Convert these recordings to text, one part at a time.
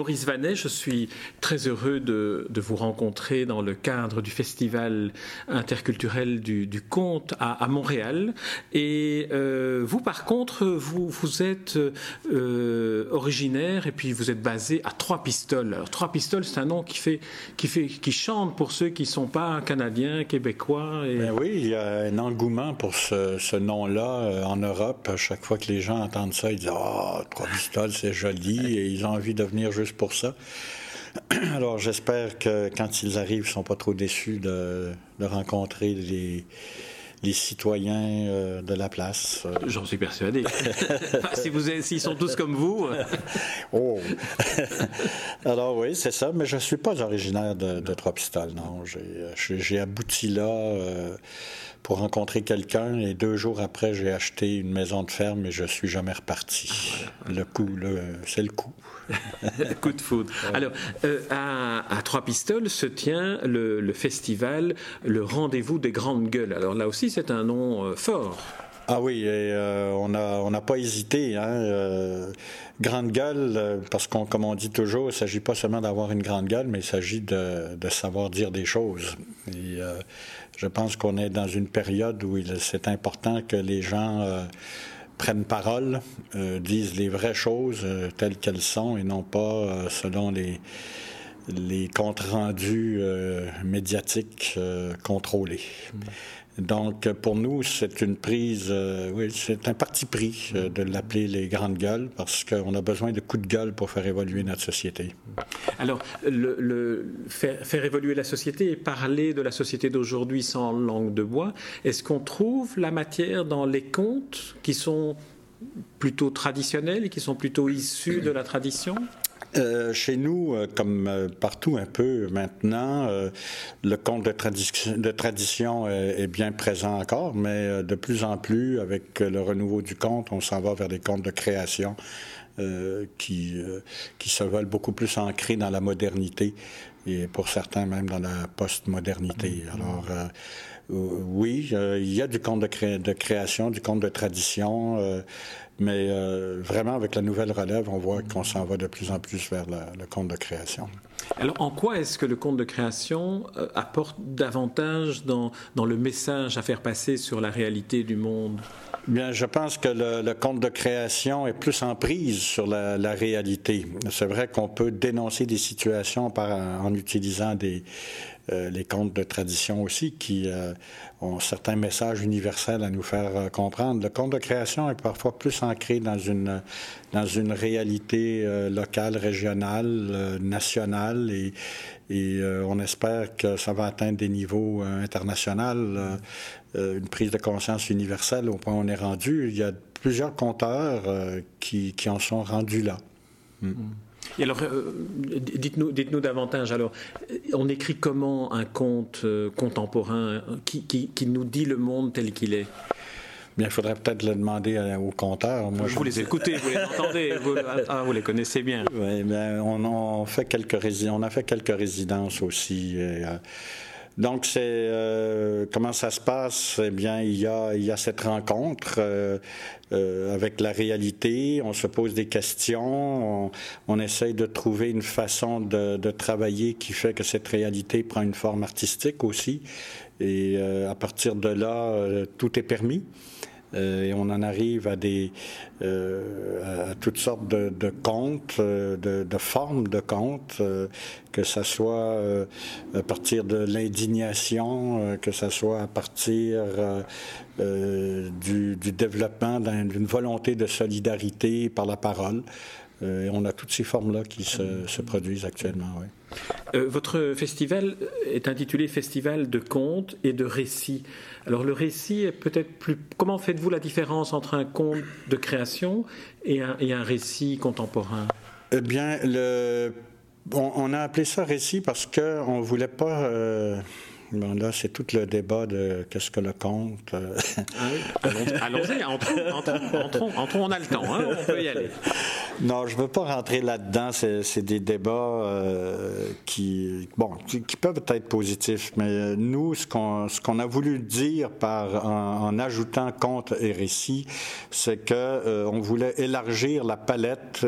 Maurice Vanet, je suis très heureux de, vous rencontrer dans le cadre du Festival interculturel du, conte à, Montréal. Et euh, vous, par contre, vous, êtes euh, originaire et puis vous êtes basé à Trois Pistoles. Alors, Trois Pistoles, c'est un nom qui, fait, qui, fait, qui chante pour ceux qui ne sont pas canadiens, québécois. Ben oui, il y a un engouement pour ce, nom-là euh, en Europe. À chaque fois que les gens entendent ça, ils disent Ah, Trois Pistoles, c'est joli et ils ont envie de venir juste pour ça. Alors j'espère que quand ils arrivent, ils ne sont pas trop déçus de, rencontrer les, les citoyens euh, de la place. J'en suis persuadé. si vous s'ils sont tous comme vous. oh. Alors oui, c'est ça, mais je ne suis pas originaire de, Trois-Pistoles, non. J'ai abouti là. Euh, pour rencontrer quelqu'un et deux jours après, j'ai acheté une maison de ferme et je suis jamais reparti. Le coup, c'est le coup. coup de foudre. Alors, euh, à, Trois Pistoles se tient le, festival, le rendez-vous des grandes gueules. Alors là aussi, c'est un nom euh, fort. Ah oui, euh, on n'a on pas hésité. Hein, grande gueule, parce qu'on, comme on dit toujours, il ne s'agit pas seulement d'avoir une grande gueule, mais il s'agit de, de, savoir dire des choses. Et, je pense qu'on est dans une période où c'est important que les gens prennent parole, euh, disent les vraies choses euh, telles qu'elles sont et non pas selon les, les comptes rendus médiatiques contrôlés. Mm. Donc, pour nous, c'est une prise, euh, c'est un parti pris euh, de l'appeler les grandes gueules parce qu'on a besoin de coups de gueule pour faire évoluer notre société. Alors, faire, évoluer la société et parler de la société d'aujourd'hui sans langue de bois, est-ce qu'on trouve la matière dans les contes qui sont plutôt traditionnels et qui sont plutôt issus de la tradition? Euh, chez nous, euh, comme euh, partout un peu maintenant, le conte de, de tradition est, bien présent encore, mais de plus en plus, avec le renouveau du conte, on s'en va vers des contes de création qui, qui se veulent beaucoup plus ancrés dans la modernité et pour certains même dans la postmodernité. Alors, oui, il y a du conte de, de, création, du conte de tradition, mais euh, vraiment, avec la nouvelle relève, on voit qu'on s'en va de plus en plus vers le compte de création. Alors, en quoi est-ce que le compte de création euh, apporte davantage dans, dans, le message à faire passer sur la réalité du monde? Bien, je pense que le, le compte de création est plus en prise sur la, la réalité. C'est vrai qu'on peut dénoncer des situations par, en utilisant des, les contes de tradition aussi, qui euh, ont certains messages universels à nous faire euh, comprendre. Le conte de création est parfois plus ancré dans une, dans une réalité locale, régionale, nationale, et, et on espère que ça va atteindre des niveaux internationaux, une prise de conscience universelle au point où on est rendu. Il y a plusieurs conteurs qui, qui en sont rendus là. Mm. Et alors, euh, dites-nous, dites-nous davantage. Alors, on écrit comment un conte euh, contemporain qui, qui, nous dit le monde tel qu'il est? Bien, il faudrait peut-être le demander au conteur. Moi, vous les écoutez, vous les entendez, vous, ah, vous les connaissez bien. Oui, bien, on, on, fait quelques on a fait quelques résidences aussi. Euh, donc, c'est euh, comment ça se passe? Eh bien, il y a, il y a cette rencontre euh, euh, avec la réalité. On se pose des questions. On, on essaye de trouver une façon de, de, travailler qui fait que cette réalité prend une forme artistique aussi. Et à partir de là, tout est permis. Euh, et on en arrive à des euh, à toutes sortes de, de contes, euh, de, de, formes de contes, que ça soit à partir de l'indignation, que ça soit à partir du, du, développement d'une volonté de solidarité par la parole. et on a toutes ces formes-là qui se, se, produisent actuellement. Oui. Euh, votre festival est intitulé Festival de contes et de récits. Alors le récit est peut-être plus... Comment faites-vous la différence entre un conte de création et un, et un récit contemporain? Eh bien, le... on, a appelé ça récit parce qu'on ne voulait pas... Euh, Bon, là, c'est tout le débat de qu'est-ce que le conte. Euh. Ah allons-y, entrons, entrons, on a le temps, hein, on peut y aller. Non, je ne veux pas rentrer là-dedans. C'est des débats euh, qui, bon, qui, peuvent être positifs, mais nous, ce qu'on qu'on a voulu dire par en, ajoutant conte et récit, c'est que euh, voulait élargir la palette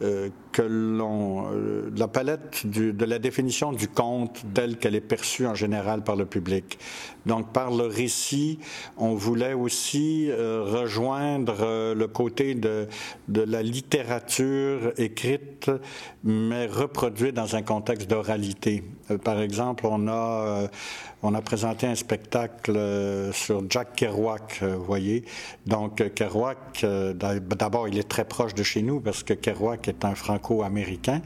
euh, que l'on, euh, la palette de la définition du conte telle qu'elle est perçue en général par le public. Donc, par le récit, on voulait aussi euh, rejoindre le côté de, de la littérature écrite, mais reproduite dans un contexte d'oralité. par exemple, on a on a présenté un spectacle euh, sur Jack Kerouac, euh, vous voyez. Donc, euh, Kerouac, d'abord, il est très proche de chez nous parce que Kerouac est un franco-américain,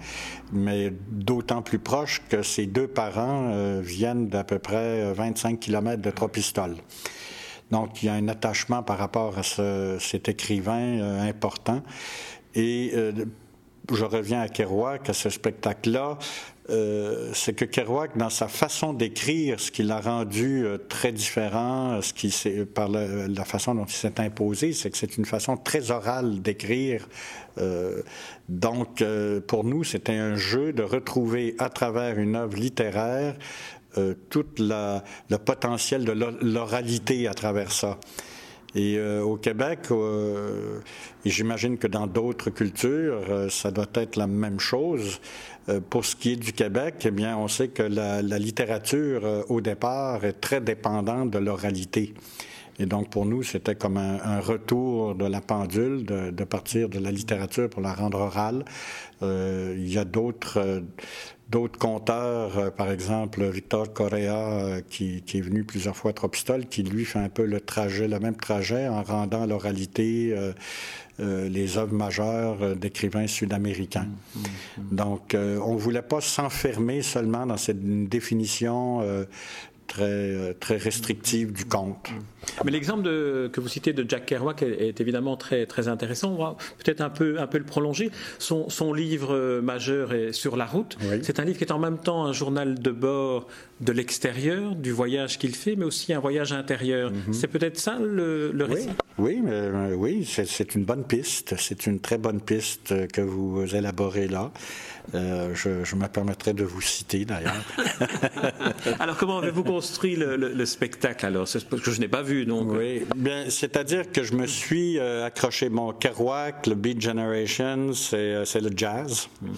mais d'autant plus proche que ses deux parents viennent d'à peu près 25 km de Trois-Pistoles. Donc, il y a un attachement par rapport à cet écrivain important. Et je reviens à Kerouac, à ce spectacle-là. Euh, c'est que Kerouac, dans sa façon d'écrire, ce qui l'a rendu euh, très différent, ce qui par la façon dont il s'est imposé, c'est que c'est une façon très orale d'écrire. Euh, donc, pour nous, c'était un jeu de retrouver à travers une œuvre littéraire tout le potentiel de l'oralité à travers ça. Et au Québec, et j'imagine que dans d'autres cultures, ça doit être la même chose. Euh, pour ce qui est du Québec, eh bien, on sait que la, littérature, euh, au départ, est très dépendante de l'oralité. Et donc, pour nous, c'était comme un, retour de la pendule, de, partir de la littérature pour la rendre orale. Euh, il y a d'autres d'autres conteurs, par exemple Victor Correa, qui, qui, est venu plusieurs fois à Tropistol, qui lui fait un peu le trajet, le même trajet en rendant l'oralité euh, les œuvres majeures euh, d'écrivains sud-américains. Mm, mm, mm. Donc, euh, on ne voulait pas s'enfermer seulement dans cette définition très, très restrictive du conte. Mais l'exemple que vous citez de Jack Kerouac est, évidemment très, très intéressant. On va peut-être un peu, un peu le prolonger. Son, son livre majeur est Sur la route. C'est un livre qui est en même temps un journal de bord de l'extérieur, du voyage qu'il fait, mais aussi un voyage intérieur. Mhm. C'est peut-être ça le, récit? Oui, oui, euh, oui c'est une bonne piste. C'est une très bonne piste que vous élaborez là. Euh, je, me permettrai de vous citer d'ailleurs. alors, comment avez-vous construit le, spectacle alors? Parce que je n'ai pas vu, donc. Oui, bien, c'est-à-dire que je me suis euh, accroché mon Kerouac, le Beat Generation, c'est le jazz. Mm.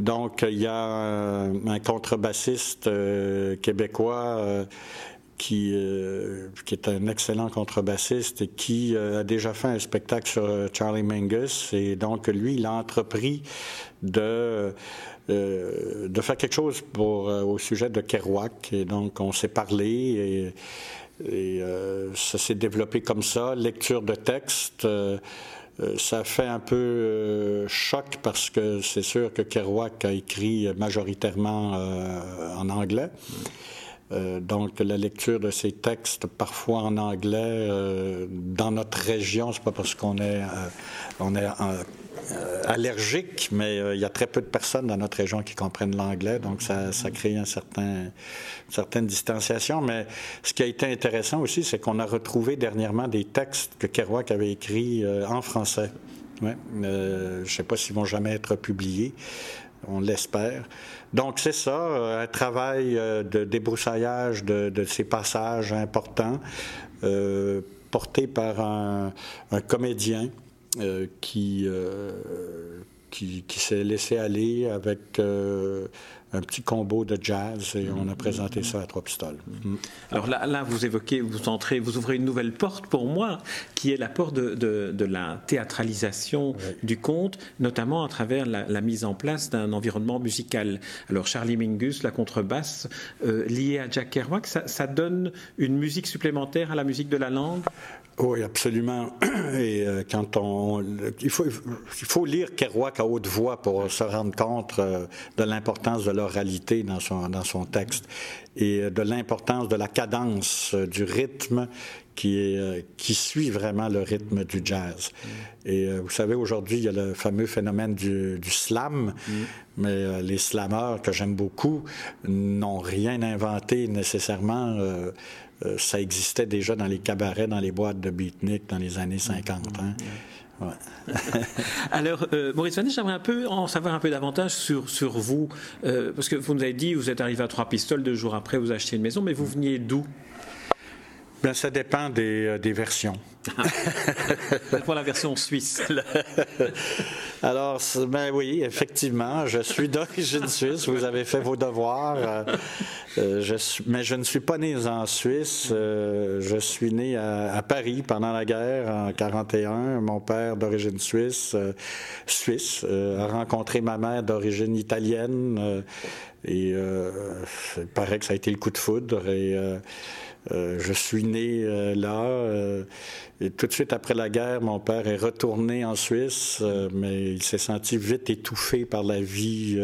Donc, il y a un, contrebassiste euh, québécois euh, qui, euh, qui, est un excellent contrebassiste et qui a déjà fait un spectacle sur Charlie Mingus. Et donc, lui, il a entrepris de, de faire quelque chose pour, au sujet de Kerouac. Et donc, on s'est parlé et, ça s'est développé comme ça. Lecture de texte. Euh, ça fait un peu euh, choc parce que c'est sûr que Kerouac a écrit majoritairement euh, en anglais. Donc, la lecture de ces textes, parfois en anglais, dans notre région, c'est pas parce qu'on est, on est euh, allergique, mais euh, il y a très peu de personnes dans notre région qui comprennent l'anglais, donc ça, crée un certain, une certaine distanciation. Mais ce qui a été intéressant aussi, c'est qu'on a retrouvé dernièrement des textes que Kerouac avait écrits euh, en français. Je ne sais pas s'ils vont jamais être publiés. On l'espère. Donc, c'est ça, un travail de débroussaillage de, ces passages importants, porté par un, comédien euh, qui, euh, qui, s'est laissé aller avec euh, un petit combo de jazz et on a présenté ça à trois pistoles. Mm. Alors là, là, vous évoquez, vous entrez, vous ouvrez une nouvelle porte pour moi, qui est la porte de, de, la théâtralisation du conte, notamment à travers la, mise en place d'un environnement musical. Alors Charlie Mingus, la contrebasse, liée à Jack Kerouac, ça, ça donne une musique supplémentaire à la musique de la langue? Oui, absolument. Et euh, quand on, il faut, il faut lire Kerouac à haute voix pour se rendre compte euh, de l'importance de l'oralité dans son, dans son texte et euh, de l'importance de la cadence, du rythme qui, est, qui suit vraiment le rythme du jazz. Et vous savez, aujourd'hui, il y a le fameux phénomène du, slam, mais les slammeurs que j'aime beaucoup n'ont rien inventé nécessairement euh, ça existait déjà dans les cabarets, dans les boîtes de beatnik dans les années 50. Hein. Alors, euh, Maurice Vanet, j'aimerais un peu en savoir un peu davantage sur, sur vous, euh, parce que vous nous avez dit, vous êtes arrivé à Trois Pistoles, deux jours après, vous achetez une maison, mais vous veniez d'où? Bien, ça dépend des, des versions. Pour la version suisse. Alors, ben oui, effectivement, je suis d'origine suisse. Vous avez fait vos devoirs. Euh, euh, je mais je ne suis pas né en Suisse. Euh, je suis né à, Paris pendant la guerre en 41. Mon père d'origine suisse, suisse, a rencontré ma mère d'origine italienne. Et il paraît que ça a été le coup de foudre. Et euh, je suis né euh, là. Euh, et tout de suite après la guerre, mon père est retourné en Suisse, mais il s'est senti vite étouffé par la vie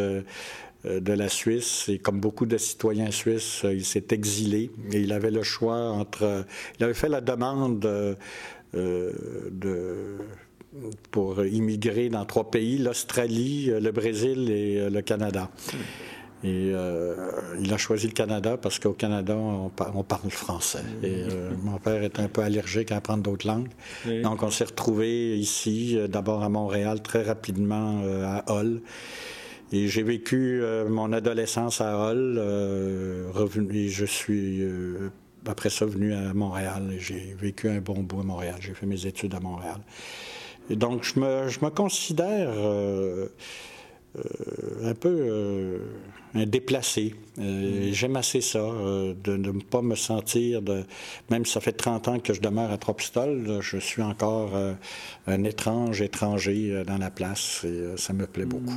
de la Suisse. Et comme beaucoup de citoyens suisses, il s'est exilé. Et il avait le choix entre... Il avait fait la demande de pour immigrer dans trois pays, l'Australie, le Brésil et le Canada. Et euh, il a choisi le Canada parce qu'au Canada, on, parle français. Et euh, mon père est un peu allergique à apprendre d'autres langues. Donc, on s'est retrouvés ici, euh, d'abord à Montréal, très rapidement à Hull. Et j'ai vécu mon adolescence à Hull. revenu, et je suis, après ça, venu à Montréal. J'ai vécu un bon bout à Montréal. J'ai fait mes études à Montréal. Et donc, je me, je me considère un peu un déplacé. Euh, j'aime assez ça, euh, de ne pas me sentir, de, même si ça fait 30 ans que je demeure à Tropistol, je suis encore euh, un étrange étranger dans la place et ça me plaît beaucoup.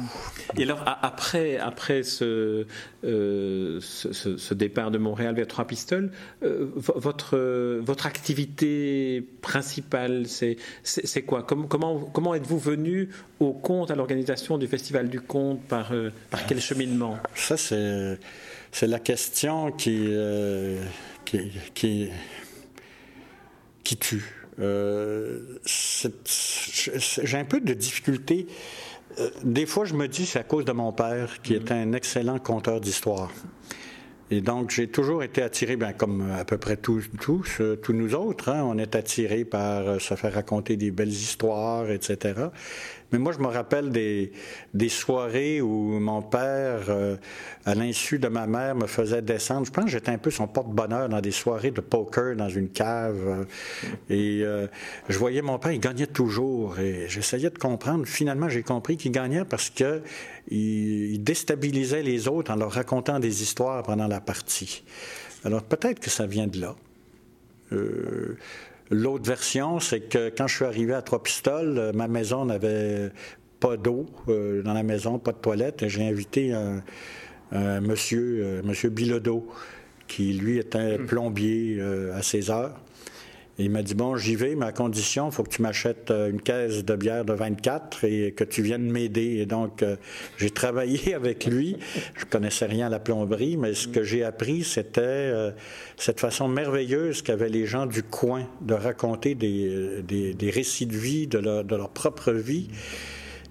Et alors, après, après ce, ce, départ de Montréal vers Trois-Pistoles, votre, votre activité principale, c'est quoi? Comment, comment êtes-vous venu au compte, à l'organisation du Festival du Conte Par, par quel cheminement? Ça, c'est, la question qui, euh, qui, qui, tue. Euh, j'ai un peu de difficulté. Euh, des fois, je me dis c'est à cause de mon père, qui est un excellent conteur d'histoire. Et donc, j'ai toujours été attiré, bien, comme à peu près tous, tous, tous nous autres, hein, on est attiré par se faire raconter des belles histoires, etc. Mais moi, je me rappelle des, des soirées où mon père, euh, à l'insu de ma mère, me faisait descendre. Je pense que j'étais un peu son porte-bonheur dans des soirées de poker dans une cave. et euh, je voyais mon père, il gagnait toujours. Et j'essayais de comprendre. Finalement, j'ai compris qu'il gagnait parce que il, déstabilisait les autres en leur racontant des histoires pendant la partie. Alors peut-être que ça vient de là. Euh, L'autre version, c'est que quand je suis arrivé à Trois-Pistoles, euh, ma maison n'avait pas d'eau euh, dans la maison, pas de toilette. J'ai invité un, monsieur, euh, monsieur Bilodeau, qui lui était hmm. plombier à ses heures il m'a dit, bon, j'y vais, mais à condition, il faut que tu m'achètes euh, une caisse de bière de 24 et que tu viennes m'aider. Et donc, euh, j'ai travaillé avec lui. Je connaissais rien à la plomberie, mais ce que j'ai appris, c'était euh, cette façon merveilleuse qu'avaient les gens du coin de raconter des, des, récits de vie, de leur, de leur propre vie.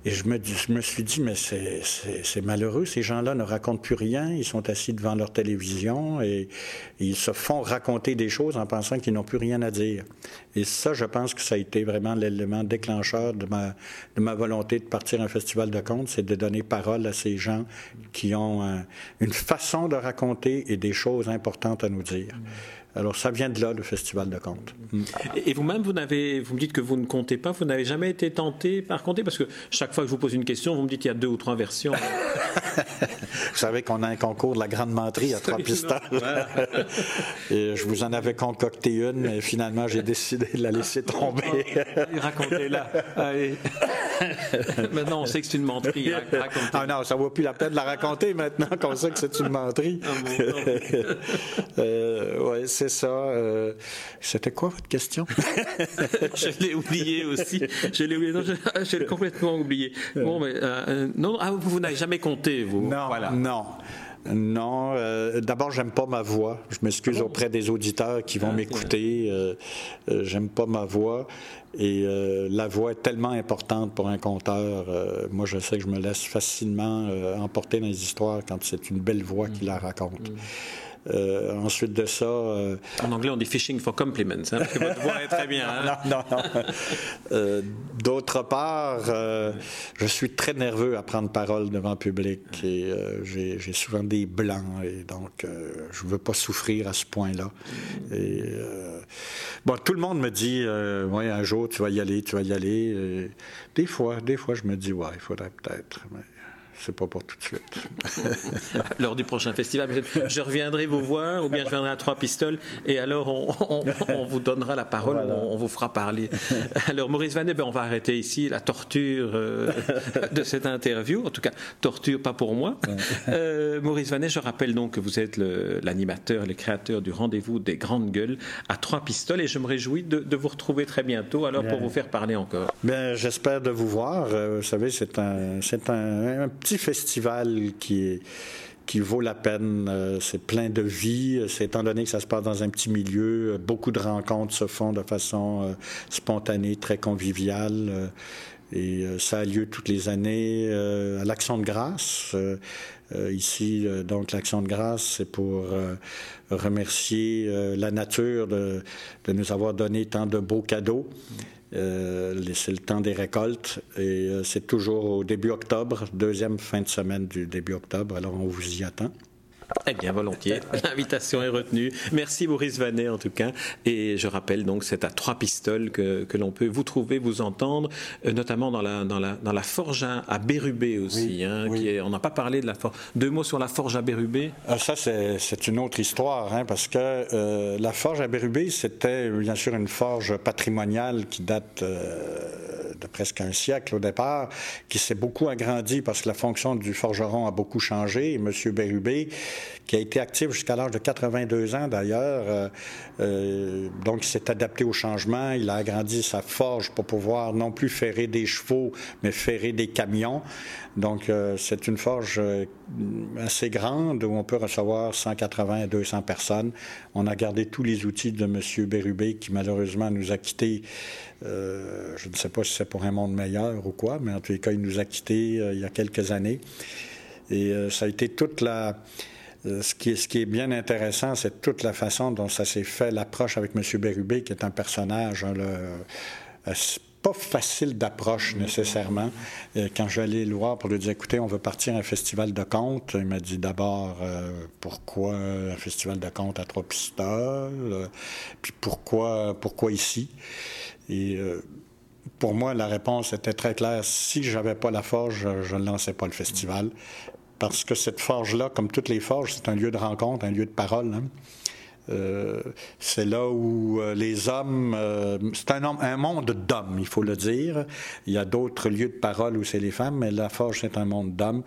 Et je me, je me, suis dit, mais c'est malheureux, ces gens-là ne racontent plus rien, ils sont assis devant leur télévision et, ils se font raconter des choses en pensant qu'ils n'ont plus rien à dire. Et ça, je pense que ça a été vraiment l'élément déclencheur de ma, de ma volonté de partir à un festival de contes, c'est de donner parole à ces gens qui ont une façon de raconter et des choses importantes à nous dire. Alors ça vient de là, le festival de contes. Et vous-même, vous, n'avez, vous me dites que vous ne comptez pas, vous n'avez jamais été tenté par compter Parce que chaque fois que je vous pose une question, vous me dites qu'il y a deux ou trois versions. vous savez qu'on a un concours de la grande menterie à trois pistoles. et je vous en avais concocté une, mais finalement, j'ai décidé de la laisser tomber. Racontez-la. maintenant, on sait que c'est une menterie. Ah non, ça ne vaut plus la peine de la raconter maintenant qu'on sait que c'est une menterie. Ah, euh, c'est ça. Euh, c'était quoi votre question? je l'ai oublié aussi. Je l'ai oublié. Non, je, l'ai complètement oublié. Bon, mais, euh, non, ah, vous, n'avez jamais compté, vous? Non, voilà. non. Non, euh, d'abord, j'aime pas ma voix. Je m'excuse ah auprès des auditeurs qui vont ah, m'écouter. Euh, j'aime pas ma voix. Et la voix est tellement importante pour un conteur. moi, je sais que je me laisse facilement emporter dans les histoires quand c'est une belle voix qui la raconte. Mm. Euh, ensuite de ça. Euh, en anglais, on dit fishing for compliments, hein, parce que votre voix est très bien. Hein. non, non, non. Euh, d'autre part, je suis très nerveux à prendre parole devant le public et j'ai souvent des blancs et donc je ne veux pas souffrir à ce point-là. Bon, tout le monde me dit, ouais, un jour tu vas y aller, tu vas y aller. des fois, des fois, je me dis, ouais, il faudrait peut-être c'est pas pour tout de suite. Lors du prochain festival, je reviendrai vous voir, ou bien je viendrai à Trois Pistoles, et alors on, vous donnera la parole, on, vous fera parler. Alors Maurice Vanet, ben, on va arrêter ici la torture euh, de cette interview, en tout cas torture pas pour moi. Euh, Maurice Vanet, je rappelle donc que vous êtes l'animateur, le, créateur du rendez-vous des grandes gueules à Trois Pistoles, et je me réjouis de, vous retrouver très bientôt, alors pour vous faire parler encore. Ben, j'espère de vous voir. Euh, vous savez, c'est un, c'est un, un petit festival qui qui vaut la peine. Euh, c'est plein de vie. C'est étant donné que ça se passe dans un petit milieu, euh, beaucoup de rencontres se font de façon euh, spontanée, très conviviale. et ça a lieu toutes les années à l'Action de grâce. ici, donc, l'Action de grâce, c'est pour remercier la nature de, nous avoir donné tant de beaux cadeaux. Euh, c'est le temps des récoltes et euh, c'est toujours au début octobre, deuxième fin de semaine du début octobre. Alors on vous y attend. Eh bien, volontiers. L'invitation est retenue. Merci Maurice Vanet en tout cas. Et je rappelle donc, c'est à trois pistoles que, que l'on peut vous trouver, vous entendre, euh, notamment dans la, dans la, dans la forge à, Bérubé aussi. hein, Qui est, on n'a pas parlé de la forge. Deux mots sur la forge à Bérubé ah, Ça, c'est une autre histoire, hein, parce que euh, la forge à Bérubé, c'était bien sûr une forge patrimoniale qui date. Euh, de presque un siècle au départ, qui s'est beaucoup agrandi parce que la fonction du forgeron a beaucoup changé. Et M. qui a été actif jusqu'à l'âge de 82 ans d'ailleurs, euh, euh, donc il s'est adapté au changement. Il a agrandi sa forge pour pouvoir non plus ferrer des chevaux, mais ferrer des camions. Donc euh, c'est une forge assez grande où on peut recevoir 180 à 200 personnes. On a gardé tous les outils de M. Bérubé qui malheureusement nous a quittés euh, je ne sais pas si c'est pour un monde meilleur ou quoi, mais en tous les cas, il nous a quittés euh, il y a quelques années. Et euh, ça a été toute la... Ce qui, est, ce qui, est, bien intéressant, c'est toute la façon dont ça s'est fait, l'approche avec M. Bérubé, qui est un personnage hein, pas facile d'approche nécessairement. quand j'allais le voir pour lui dire, écoutez, on veut partir à un festival de contes, il m'a dit d'abord, pourquoi un festival de contes à trois pistoles, puis pourquoi, ici? Et euh, pour moi, la réponse était très claire. Si j'avais pas la forge, je ne lançais pas le festival. Parce que cette forge-là, comme toutes les forges, c'est un lieu de rencontre, un lieu de parole. Hein. Euh, c'est là où euh, les hommes, c'est un, un, monde d'hommes, il faut le dire. Il y a d'autres lieux de parole où c'est les femmes, mais la forge, c'est un monde d'hommes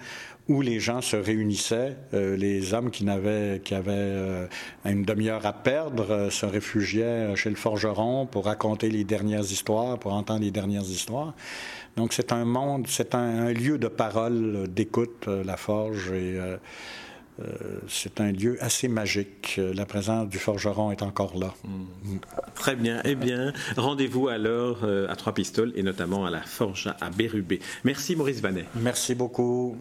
où les gens se réunissaient. Euh, les hommes qui, n'avaient, qui avaient euh, une demi-heure à perdre euh, se réfugiaient chez le forgeron pour raconter les dernières histoires, pour entendre les dernières histoires. Donc c'est un monde, c'est un, lieu de parole, d'écoute, la forge, et c'est un lieu assez magique. La présence du forgeron est encore là. Hmm. Très bien. Eh bien, rendez-vous alors à Trois Pistoles et notamment à la forge à Bérubé. Merci Maurice Vanet. Merci beaucoup.